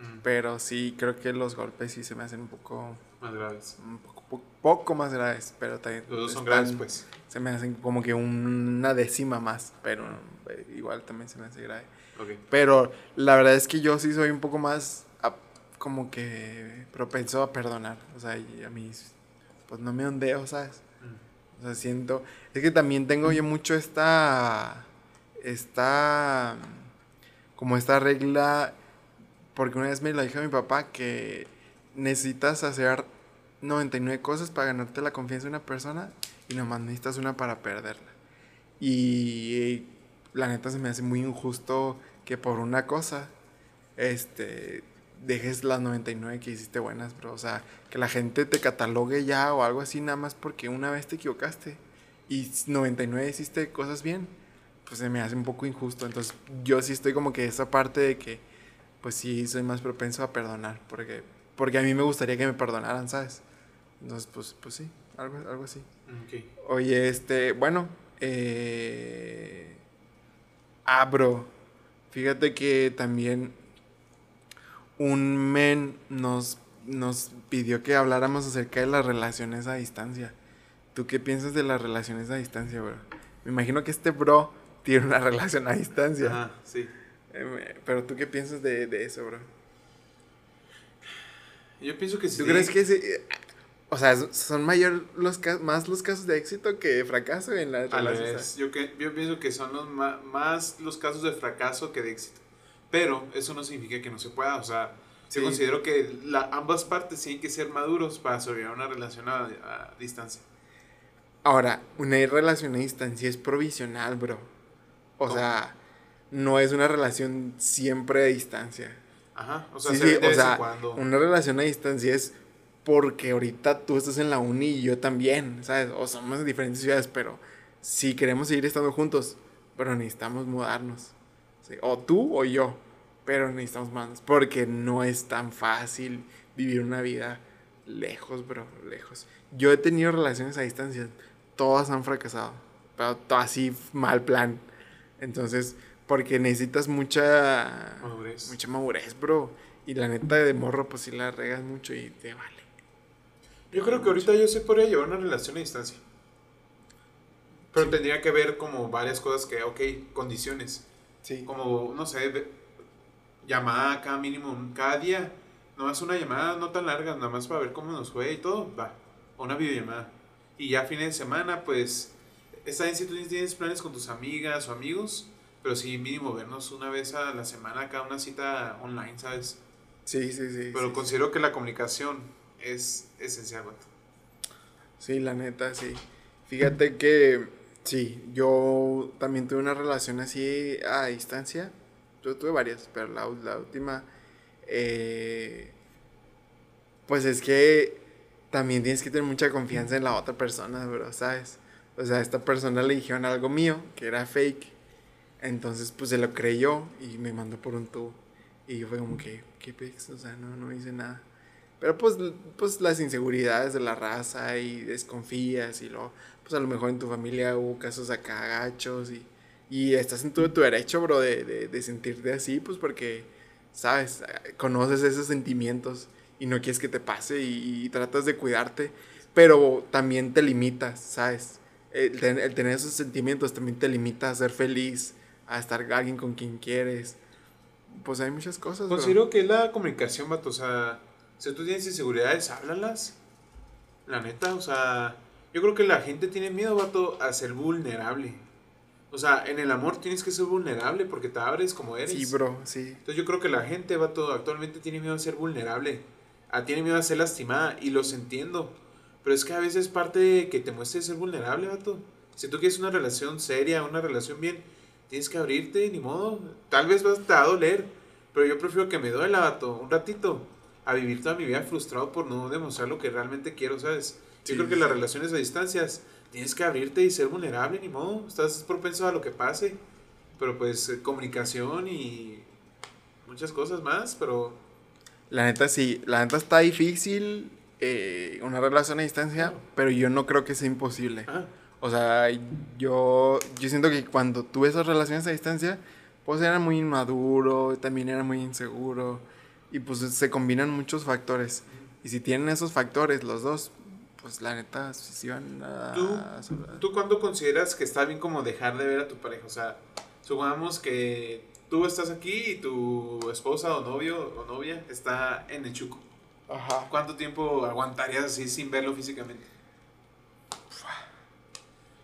Mm, Pero sí, creo que los golpes sí se me hacen un poco... más graves. Un poco, po- poco más graves, pero también... Los dos son están- graves, pues. Se me hacen como que una décima más, pero eh, igual también se me hace grave. Ok. Pero la verdad es que yo sí soy un poco más a- como que propenso a perdonar. O sea, y a mí pues no me ondeo, ¿sabes? Mm. O sea, siento... Es que también tengo yo mucho esta... Esta... Como esta regla... Porque una vez me lo dije a mi papá que necesitas hacer 99 cosas para ganarte la confianza de una persona y nomás necesitas una para perderla. Y la neta se me hace muy injusto que por una cosa este dejes las 99 que hiciste buenas, bro. O sea, que la gente te catalogue ya o algo así nada más porque una vez te equivocaste y 99 hiciste cosas bien, pues se me hace un poco injusto. Entonces yo sí estoy como que esa parte de que, pues sí, soy más propenso a perdonar, porque, porque a mí me gustaría que me perdonaran, ¿sabes? Entonces, pues, pues sí, algo, algo así. Oye, este, bueno, eh... Ah, bro, fíjate que también un men nos, nos pidió que habláramos acerca de las relaciones a distancia. ¿Tú qué piensas de las relaciones a distancia, bro? Me imagino que este bro tiene una relación a distancia. Ajá, sí. Eh, Pero tú qué piensas de, de eso, bro? Yo pienso que sí. ¿Tú crees que sí? O sea, son mayor los más los casos de éxito que de fracaso en las relaciones. revés. Yo, que, yo pienso que son los más los casos de fracaso que de éxito. Pero eso no significa que no se pueda. O sea, Sí. yo considero que la, ambas partes tienen que ser maduros para sobrevivir a una relación a, a distancia. Ahora, una relación a distancia es provisional, bro. O ¿Cómo? sea, no es una relación siempre a distancia. Ajá. O sea, Sí, se sí, ven de o vez en sea, cuando. una relación a distancia es porque ahorita tú estás en la uni y yo también, ¿sabes? O somos de diferentes ciudades, pero si queremos seguir estando juntos, pero necesitamos mudarnos. ¿sí? O tú o yo, pero necesitamos mudarnos. Porque no es tan fácil vivir una vida lejos, bro, lejos. Yo he tenido relaciones a distancia, todas han fracasado, pero así mal plan. Entonces, porque necesitas mucha Madurez. mucha madurez, bro. Y la neta de morro, pues sí la regas mucho y te vale. Yo creo que ahorita yo sí podría llevar una relación a distancia. Pero tendría que ver como varias cosas que, ok, condiciones. Sí. Como, no sé, llamada cada mínimo, cada día. Nomás una llamada no tan larga, nada más para ver cómo nos fue y todo, va. Una videollamada. Y ya fines de semana, pues, está bien si tú tienes planes con tus amigas o amigos, pero sí mínimo vernos una vez a la semana, cada una cita online, ¿sabes? Sí, sí, sí. Pero sí, considero que la comunicación es esencial, vato. Sí, la neta, sí. Fíjate que, sí, yo también tuve una relación así a distancia. Yo tuve varias, pero la, la última, eh, pues es que también tienes que tener mucha confianza en la otra persona, bro, ¿sabes? O sea, a esta persona le dijeron algo mío, que era fake. Entonces, pues se lo creyó y me mandó por un tubo. Y yo fue como que, ¿qué pex? O sea, no, no hice nada. Pero pues, pues las inseguridades de la raza y desconfías y luego, pues a lo mejor en tu familia hubo casos acá gachos y, y estás en todo tu derecho, bro, de, de, de sentirte así, pues porque, sabes, conoces esos sentimientos y no quieres que te pase y, y tratas de cuidarte, pero también te limitas, ¿sabes? El, ten- el tener esos sentimientos también te limita a ser feliz, a estar alguien con quien quieres. Pues hay muchas cosas, bro. Considero que la comunicación, vato, o sea, si tú tienes inseguridades, háblalas. La neta, o sea, yo creo que la gente tiene miedo, vato, a ser vulnerable. O sea, en el amor tienes que ser vulnerable porque te abres como eres. Sí, bro, sí. Entonces yo creo que la gente, vato, actualmente tiene miedo a ser vulnerable. A, tiene miedo a ser lastimada y los entiendo. Pero es que a veces parte de que te muestres ser vulnerable, vato. Si tú quieres una relación seria, una relación bien, tienes que abrirte, ni modo. Tal vez vas- te va a doler, pero yo prefiero que me duela, vato, un ratito, a vivir toda mi vida frustrado por no demostrar lo que realmente quiero, ¿sabes? Yo Sí, creo que las relaciones a distancias tienes que abrirte y ser vulnerable, ni modo. Estás propenso a lo que pase. Pero pues eh, comunicación y muchas cosas más, pero La neta sí, la neta está difícil eh, una relación a distancia, pero yo no creo que sea imposible. ah, O sea, yo, yo siento que cuando tuve esas relaciones a distancia, pues era muy inmaduro, también era muy inseguro, y pues se combinan muchos factores. Y si tienen esos factores los dos, pues la neta sí van a... ¿Tú, ¿Tú cuándo consideras que está bien como dejar de ver a tu pareja? O sea, supongamos que tú estás aquí y tu esposa o novio o novia está en el Chuco. Ajá. ¿Cuánto tiempo aguantarías así sin verlo físicamente?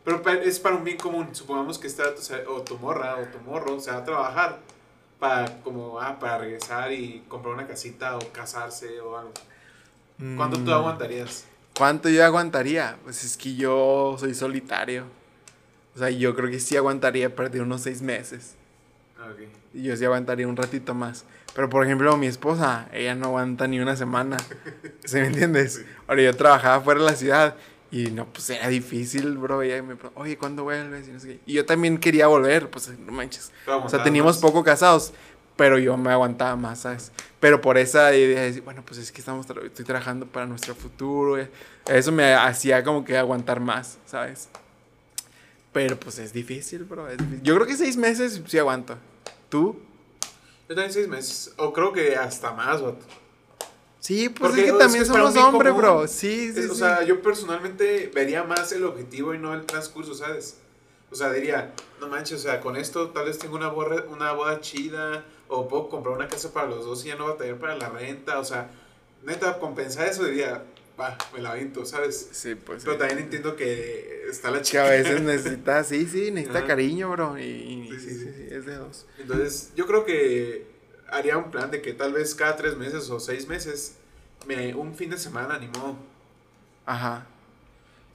Pero es para un bien común. Supongamos que está o tu morra o tu morro se va a trabajar para como ah, para regresar y comprar una casita o casarse o algo. ¿Cuánto tú Mm, aguantarías? ¿Cuánto yo aguantaría? Pues es que yo soy solitario. O sea, yo creo que sí aguantaría perder unos seis meses. Ok. Y yo sí aguantaría un ratito más. Pero por ejemplo, mi esposa, ella no aguanta ni una semana. ¿Sí me entiendes? Ahora yo trabajaba fuera de la ciudad y no, pues era difícil, bro. Ella me preguntó, oye, ¿cuándo vuelves? Y, no sé qué. y yo también quería volver, pues no manches. O sea, teníamos poco casados, pero yo me aguantaba más, ¿sabes? Pero por esa idea de decir, bueno, pues es que estamos tra- estoy trabajando para nuestro futuro. eh, Eso me hacía como que aguantar más, ¿sabes? Pero pues es difícil, bro. es difícil. Yo creo que seis meses sí aguanto. ¿Tú? Yo también seis meses. O creo que hasta más, vato. Sí, pues Porque es que también es somos hombres, común. bro. Sí, sí, Es- o sí. sea, yo personalmente vería más el objetivo y no el transcurso, ¿sabes? O sea, diría, no manches, o sea, con esto tal vez tengo una, borra- una boda chida, o puedo comprar una casa para los dos y ya no batallar para la renta, o sea, neta, compensar eso diría, va, me la aviento, ¿sabes? Sí, pues. Pero sí. también entiendo que está la Que chica. a veces necesita, sí, sí, necesita Ajá. cariño, bro. Y, Sí, sí, sí, sí, es de dos. Entonces, yo creo que haría un plan de que tal vez cada tres meses o seis meses, me, un fin de semana, ni modo. Ajá.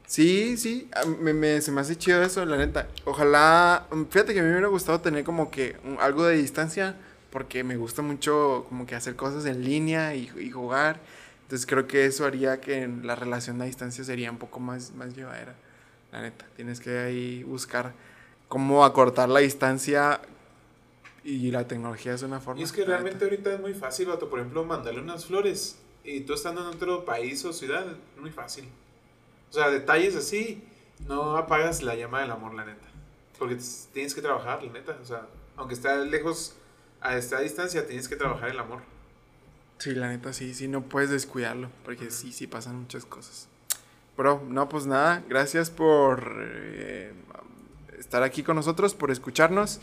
Sí, sí, me, me- se me hace chido eso, la neta. Ojalá, mm, fíjate que a mí me hubiera gustado tener como que un- algo de distancia, porque me gusta mucho como que hacer cosas en línea y, y jugar. Entonces creo que eso haría que la relación a distancia sería un poco más, más llevadera, la neta. Tienes que ahí buscar cómo acortar la distancia y la tecnología es una forma. Y es que neta. realmente ahorita es muy fácil, vato. Por ejemplo, mandarle unas flores. Y tú estando en otro país o ciudad, es muy fácil. O sea, detalles así, no apagas la llama del amor, la neta. Porque tienes que trabajar, la neta. O sea, aunque esté lejos, a esta distancia, tienes que trabajar el amor. Sí, la neta, sí, sí, no puedes descuidarlo, porque sí, sí pasan muchas cosas. Bro, no, pues nada, gracias por eh, estar aquí con nosotros, por escucharnos.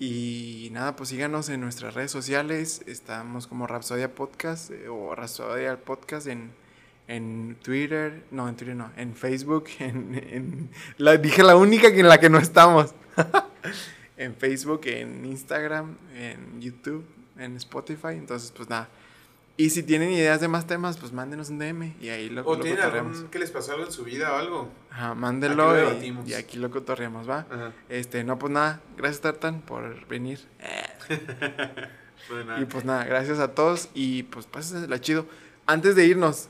Y nada, pues síganos en nuestras redes sociales. Estamos como Rapsodia Podcast eh, o Rapsodia Podcast en, en Twitter. No, en Twitter no, en Facebook. En, en- la, dije la única que en la que no estamos. en Facebook, en Instagram, en YouTube, en Spotify. Entonces, pues nada. Y si tienen ideas de más temas, pues mándenos un DM y ahí lo, O lo tienen algún que les pasó algo en su vida o algo. Ajá, mándenlo lo y- aquí lo cotorreamos, ¿va? Ajá. Este, no, pues nada, gracias Tartan por venir. Bueno, Y pues nada, gracias a todos y pues pásensela chido. Antes de irnos,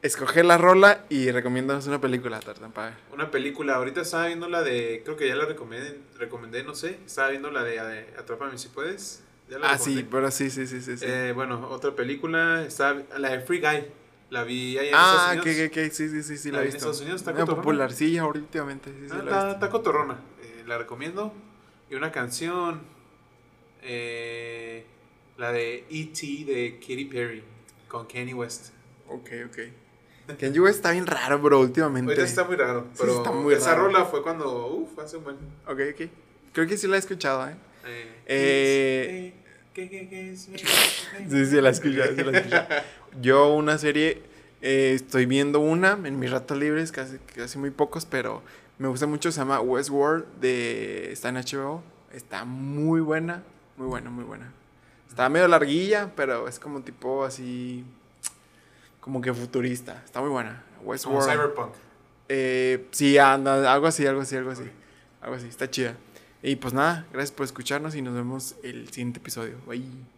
escoger la rola y recomiéndanos una película, Tartan, para ver. Una película, ahorita estaba viendo la de, creo que ya la recomendé, recomendé no sé, estaba viendo la de, de Atrápame si puedes. Ah, sí, pero sí, sí, sí, sí. Eh, bueno, otra película, está la de Free Guy, la vi allá en ah, Estados Unidos. que, que, sí, sí, sí, sí, La la vi en. Estados Unidos, está popular, sí, últimamente, sí, sí, Ah, la está, cotorrona, eh, la recomiendo. Y una canción, eh, la de E.T. de Katy Perry, con Kanye West. Ok, ok. Kanye West está bien raro, bro, últimamente. Ahorita está muy raro, Sí, pero está muy esa raro. rola fue cuando, uff, hace un buen... Ok, ok. Creo que sí la he escuchado, ¿eh? Eh, Eh, ¿qué- qué- qué es? Sí, sí, la escuchado. Yo una serie, eh, estoy viendo una en mis ratos libres, casi, casi muy pocos, pero me gusta mucho, se llama Westworld, de, está en HBO, está muy buena, muy buena, muy buena. Está medio larguilla, pero es como tipo así, como que futurista, está muy buena. Como Westworld. Cyberpunk. Eh, sí, anda, algo así, algo así, algo así. Algo así, está chida. Y pues nada, gracias por escucharnos y nos vemos el siguiente episodio. Bye.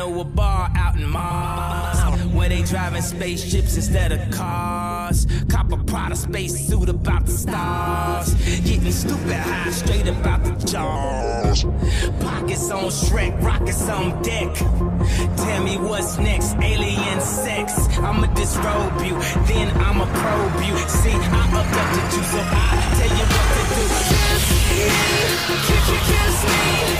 Know a bar out in Mars where they driving spaceships instead of cars. Cop a Prada space suit about the stars. Getting stupid high straight about the jaws. Pockets on Shrek, rockets on deck. Tell me what's next, alien sex. I'ma disrobe you, then I'ma probe you. See, I abducted you, so I tell you what to do. Kiss me, kiss kiss me